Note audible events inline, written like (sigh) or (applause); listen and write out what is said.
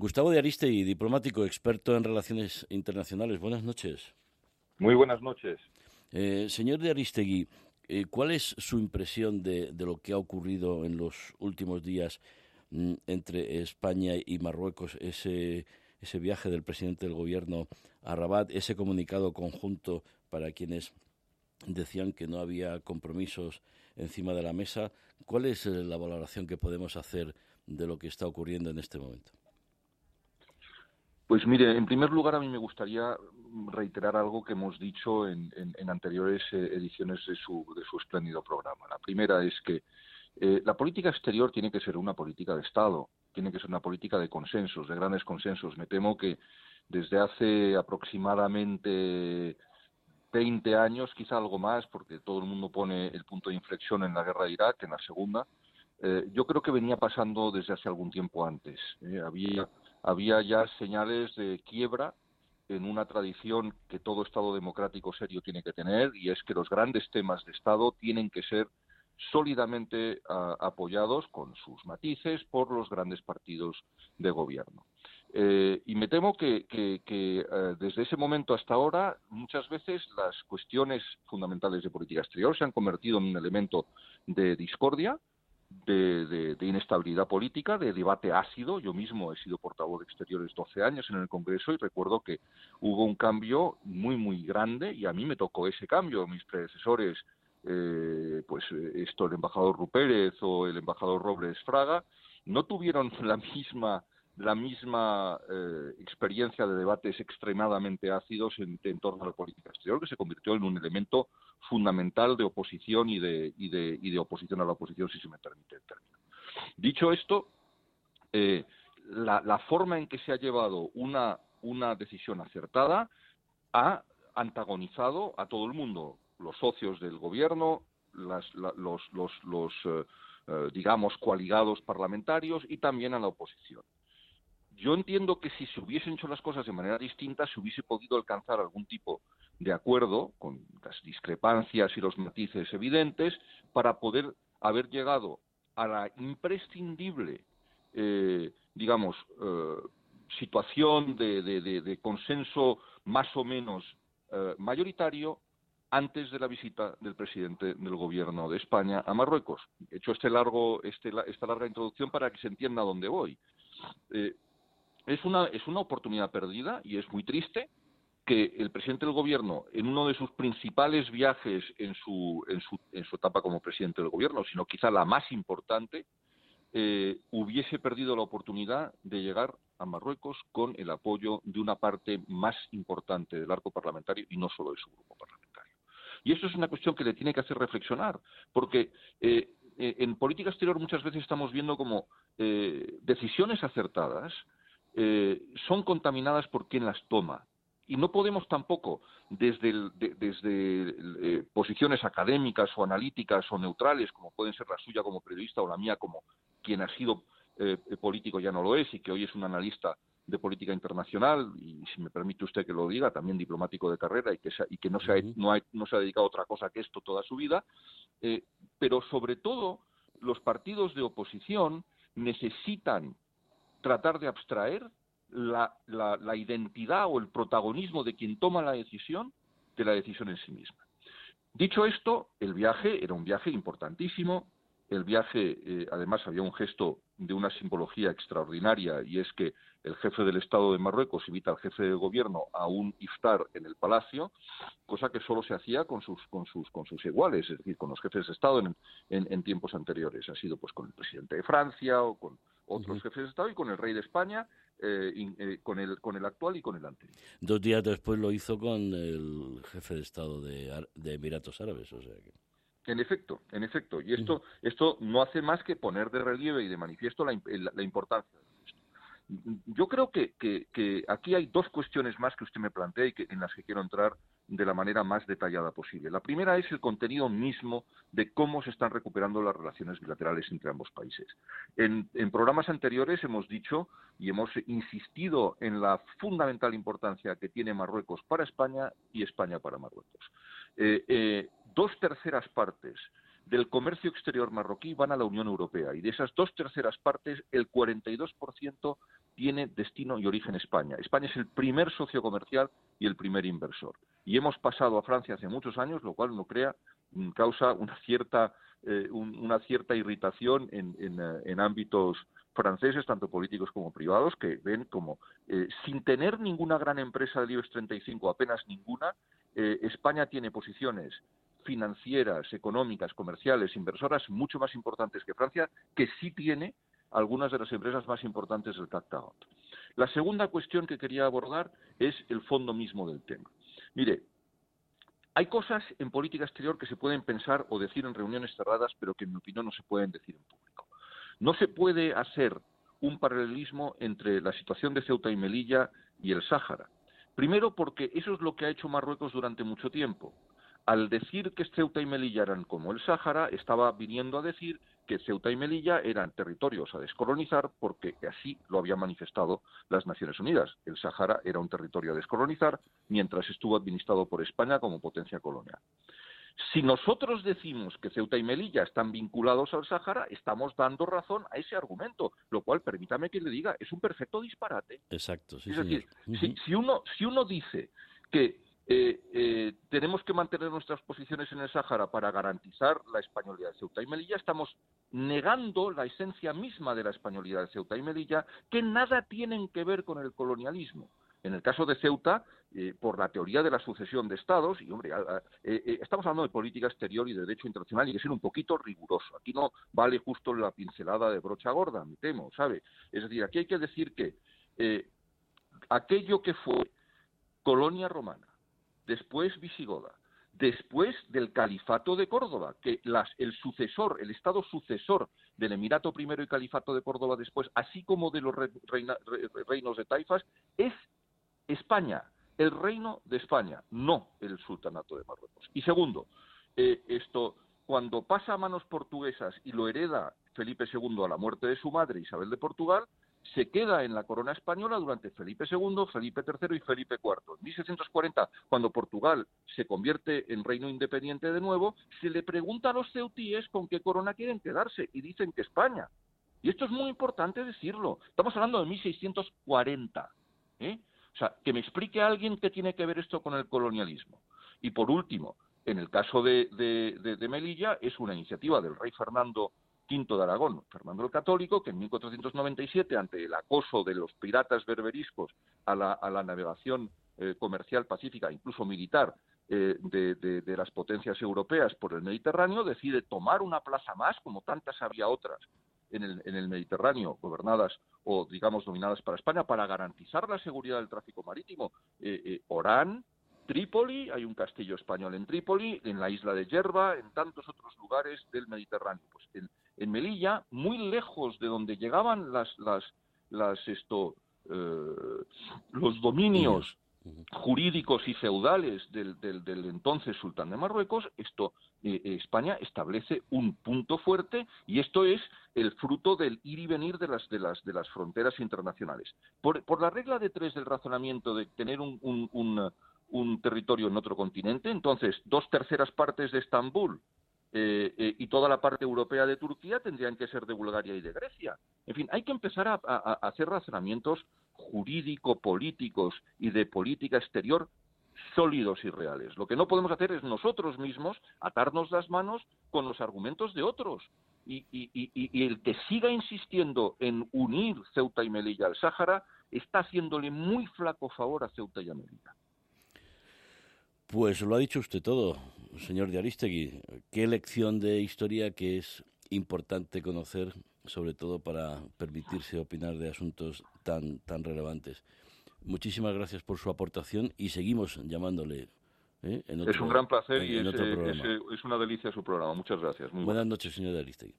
Gustavo de Aristegui, diplomático, experto en relaciones internacionales. Buenas noches. Muy buenas noches. Eh, señor de Aristegui, eh, ¿cuál es su impresión de, lo que ha ocurrido en los últimos días mm, entre España y Marruecos? Ese, ese viaje del presidente del gobierno a Rabat, ese comunicado conjunto para quienes decían que no había compromisos encima de la mesa. ¿Cuál es eh, la valoración que podemos hacer de lo que está ocurriendo en este momento? Pues mire, en primer lugar a mí me gustaría reiterar algo que hemos dicho en, anteriores eh, ediciones de su, de su espléndido programa. La primera es que eh, la política exterior tiene que ser una política de Estado, tiene que ser una política de consensos, de grandes consensos. Me temo que desde hace aproximadamente 20 años, quizá algo más, porque todo el mundo pone el punto de inflexión en la guerra de Irak, en la segunda, eh, yo creo que venía pasando desde hace algún tiempo antes. había había ya señales de quiebra en una tradición que todo Estado democrático serio tiene que tener, y es que los grandes temas de Estado tienen que ser sólidamente apoyados con sus matices por los grandes partidos de gobierno. Eh, y me temo que, eh, desde ese momento hasta ahora muchas veces las cuestiones fundamentales de política exterior se han convertido en un elemento de discordia de, inestabilidad política, de debate ácido. Yo mismo he sido portavoz de Exteriores 12 años en el Congreso y recuerdo que hubo un cambio muy, muy grande y a mí me tocó ese cambio. Mis predecesores, eh, pues esto, el embajador Rupérez o el embajador Robles Fraga, no tuvieron (laughs) la misma la misma eh, experiencia de debates extremadamente ácidos en, torno a la política exterior, que se convirtió en un elemento fundamental de oposición y de, y de, y de oposición a la oposición, si se me permite el término. Dicho esto, eh, la, forma en que se ha llevado una, una decisión acertada ha antagonizado a todo el mundo, los socios del gobierno, las, los, los, los eh, digamos, coaligados parlamentarios y también a la oposición. Yo entiendo que si se hubiesen hecho las cosas de manera distinta, se hubiese podido alcanzar algún tipo de acuerdo, con las discrepancias y los matices evidentes, para poder haber llegado a la imprescindible, eh, digamos, eh, situación de, consenso más o menos eh, mayoritario antes de la visita del presidente del gobierno de España a Marruecos. He hecho este largo, este, esta larga introducción para que se entienda dónde voy es una, es una oportunidad perdida y es muy triste que el presidente del gobierno, en uno de sus principales viajes en su, en su, en su etapa como presidente del gobierno, sino quizá la más importante, eh, hubiese perdido la oportunidad de llegar a Marruecos con el apoyo de una parte más importante del arco parlamentario y no solo de su grupo parlamentario. Y eso es una cuestión que le tiene que hacer reflexionar, porque eh, eh, en política exterior muchas veces estamos viendo como decisiones acertadas eh, son contaminadas por quien las toma. Y no podemos tampoco, desde, desde eh, posiciones académicas o analíticas o neutrales, como pueden ser la suya como periodista o la mía como quien ha sido eh, político ya no lo es y que hoy es un analista de política internacional y si me permite usted que lo diga también diplomático de carrera y que, y que no, se ha, no, no se ha dedicado a otra cosa que esto toda su vida pero sobre todo los partidos de oposición necesitan tratar de abstraer la, identidad o el protagonismo de quien toma la decisión de la decisión en sí misma. Dicho esto, el viaje era un viaje importantísimo. El viaje, eh, además, había un gesto de una simbología extraordinaria y es que el jefe del Estado de Marruecos invita al jefe de gobierno a un iftar en el palacio, cosa que solo se hacía con sus, con sus, con sus iguales, es decir, con los jefes de Estado en, en tiempos anteriores. Ha sido pues con el presidente de Francia o con otros jefes de Estado y con el rey de España, eh, eh, con, el, con el actual y con el anterior. Dos días después lo hizo con el jefe de Estado de, de Emiratos Árabes, o sea que... En efecto, en efecto. Y esto, esto no hace más que poner de relieve y de manifiesto la, la, importancia de esto. Yo creo que, que, que, aquí hay dos cuestiones más que usted me plantea y que, en las que quiero entrar de la manera más detallada posible. La primera es el contenido mismo de cómo se están recuperando las relaciones bilaterales entre ambos países. En, programas anteriores hemos dicho y hemos insistido en la fundamental importancia que tiene Marruecos para España y España para Marruecos. Eh, eh, dos terceras partes del comercio exterior marroquí van a la Unión Europea y de esas dos terceras partes el 42% tiene destino y origen España. España es el primer socio comercial y el primer inversor. Y hemos pasado a Francia hace muchos años, lo cual no crea, mm, causa una cierta, eh, una cierta irritación en, en, ámbitos franceses, tanto políticos como privados, que ven como, sin tener ninguna gran empresa del IBEX 35, apenas ninguna, España tiene posiciones financieras, económicas, comerciales, inversoras mucho más importantes que Francia, que sí tiene algunas de las empresas más importantes del CAC La segunda cuestión que quería abordar es el fondo mismo del tema. Mire, hay cosas en política exterior que se pueden pensar o decir en reuniones cerradas, pero que en mi opinión no se pueden decir en público. No se puede hacer un paralelismo entre la situación de Ceuta y Melilla y el Sáhara. Primero porque eso es lo que ha hecho Marruecos durante mucho tiempo al decir que Ceuta y Melilla eran como el Sáhara, estaba viniendo a decir que Ceuta y Melilla eran territorios a descolonizar porque así lo habían manifestado las Naciones Unidas. El Sáhara era un territorio a descolonizar mientras estuvo administrado por España como potencia colonial. Si nosotros decimos que Ceuta y Melilla están vinculados al Sáhara, estamos dando razón a ese argumento, lo cual, permítame que le diga, es un perfecto disparate. Exacto, sí, Es decir, si, uno, si uno dice que eh, eh, tenemos que mantener nuestras posiciones en el Sáhara para garantizar la españolidad de Ceuta y Melilla. Estamos negando la esencia misma de la españolidad de Ceuta y Melilla, que nada tienen que ver con el colonialismo. En el caso de Ceuta, eh, por la teoría de la sucesión de estados, y hombre, estamos hablando de política exterior y de derecho internacional y hay que ser un poquito riguroso. Aquí no vale justo la pincelada de brocha gorda, me temo, ¿sabe? Es decir, aquí hay que decir que aquello que fue colonia romana, después visigoda, después del califato de Córdoba, que el sucesor, el estado sucesor del Emirato I y califato de Córdoba después, así como de los reinos de Taifas, es España, el reino de España, no el sultanato de Marruecos. Y segundo, eh, esto cuando pasa a manos portuguesas y lo hereda Felipe II a la muerte de su madre Isabel de Portugal, se queda en la corona española durante Felipe II, Felipe III y Felipe IV. En 1640, cuando Portugal se convierte en reino independiente de nuevo, se le pregunta a los ceutíes con qué corona quieren quedarse y dicen que España. Y esto es muy importante decirlo. Estamos hablando de 1640. ¿eh? O sea, que me explique alguien qué tiene que ver esto con el colonialismo. Y por último, en el caso de Melilla, es una iniciativa del rey Fernando V de Aragón, Fernando el Católico, que en 1497, ante el acoso de los piratas berberiscos a la, navegación eh, comercial pacífica, incluso militar, eh, de, las potencias europeas por el Mediterráneo, decide tomar una plaza más, como tantas había otras en el, Mediterráneo, gobernadas o, digamos, dominadas para España, para garantizar la seguridad del tráfico marítimo. Eh, Orán, Trípoli, hay un castillo español en Trípoli, en la isla de Yerba, en tantos otros lugares del Mediterráneo. Pues en Melilla, muy lejos de donde llegaban las, las, las esto, eh, los dominios jurídicos y feudales del, del, entonces sultán de Marruecos, esto eh, eh, España establece un punto fuerte y esto es el fruto del ir y venir de las de las de las fronteras internacionales. Por, por la regla de tres del razonamiento de tener un, un, un, un territorio en otro continente, entonces dos terceras partes de Estambul eh, eh, y toda la parte europea de Turquía tendrían que ser de Bulgaria y de Grecia. En fin, hay que empezar a, hacer razonamientos jurídico-políticos y de política exterior sólidos y reales. Lo que no podemos hacer es nosotros mismos atarnos las manos con los argumentos de otros. Y, y, el que siga insistiendo en unir Ceuta y Melilla al Sáhara está haciéndole muy flaco favor a Ceuta y a Melilla. Pues lo ha dicho usted todo, señor de Aristegui. Qué lección de historia que es importante conocer, sobre todo para permitirse opinar de asuntos tan, tan relevantes. Muchísimas gracias por su aportación y seguimos llamándole. ¿eh? es un gran placer y es, eh, es, una delicia su programa. Muchas gracias. Buenas noches, señor de Aristegui.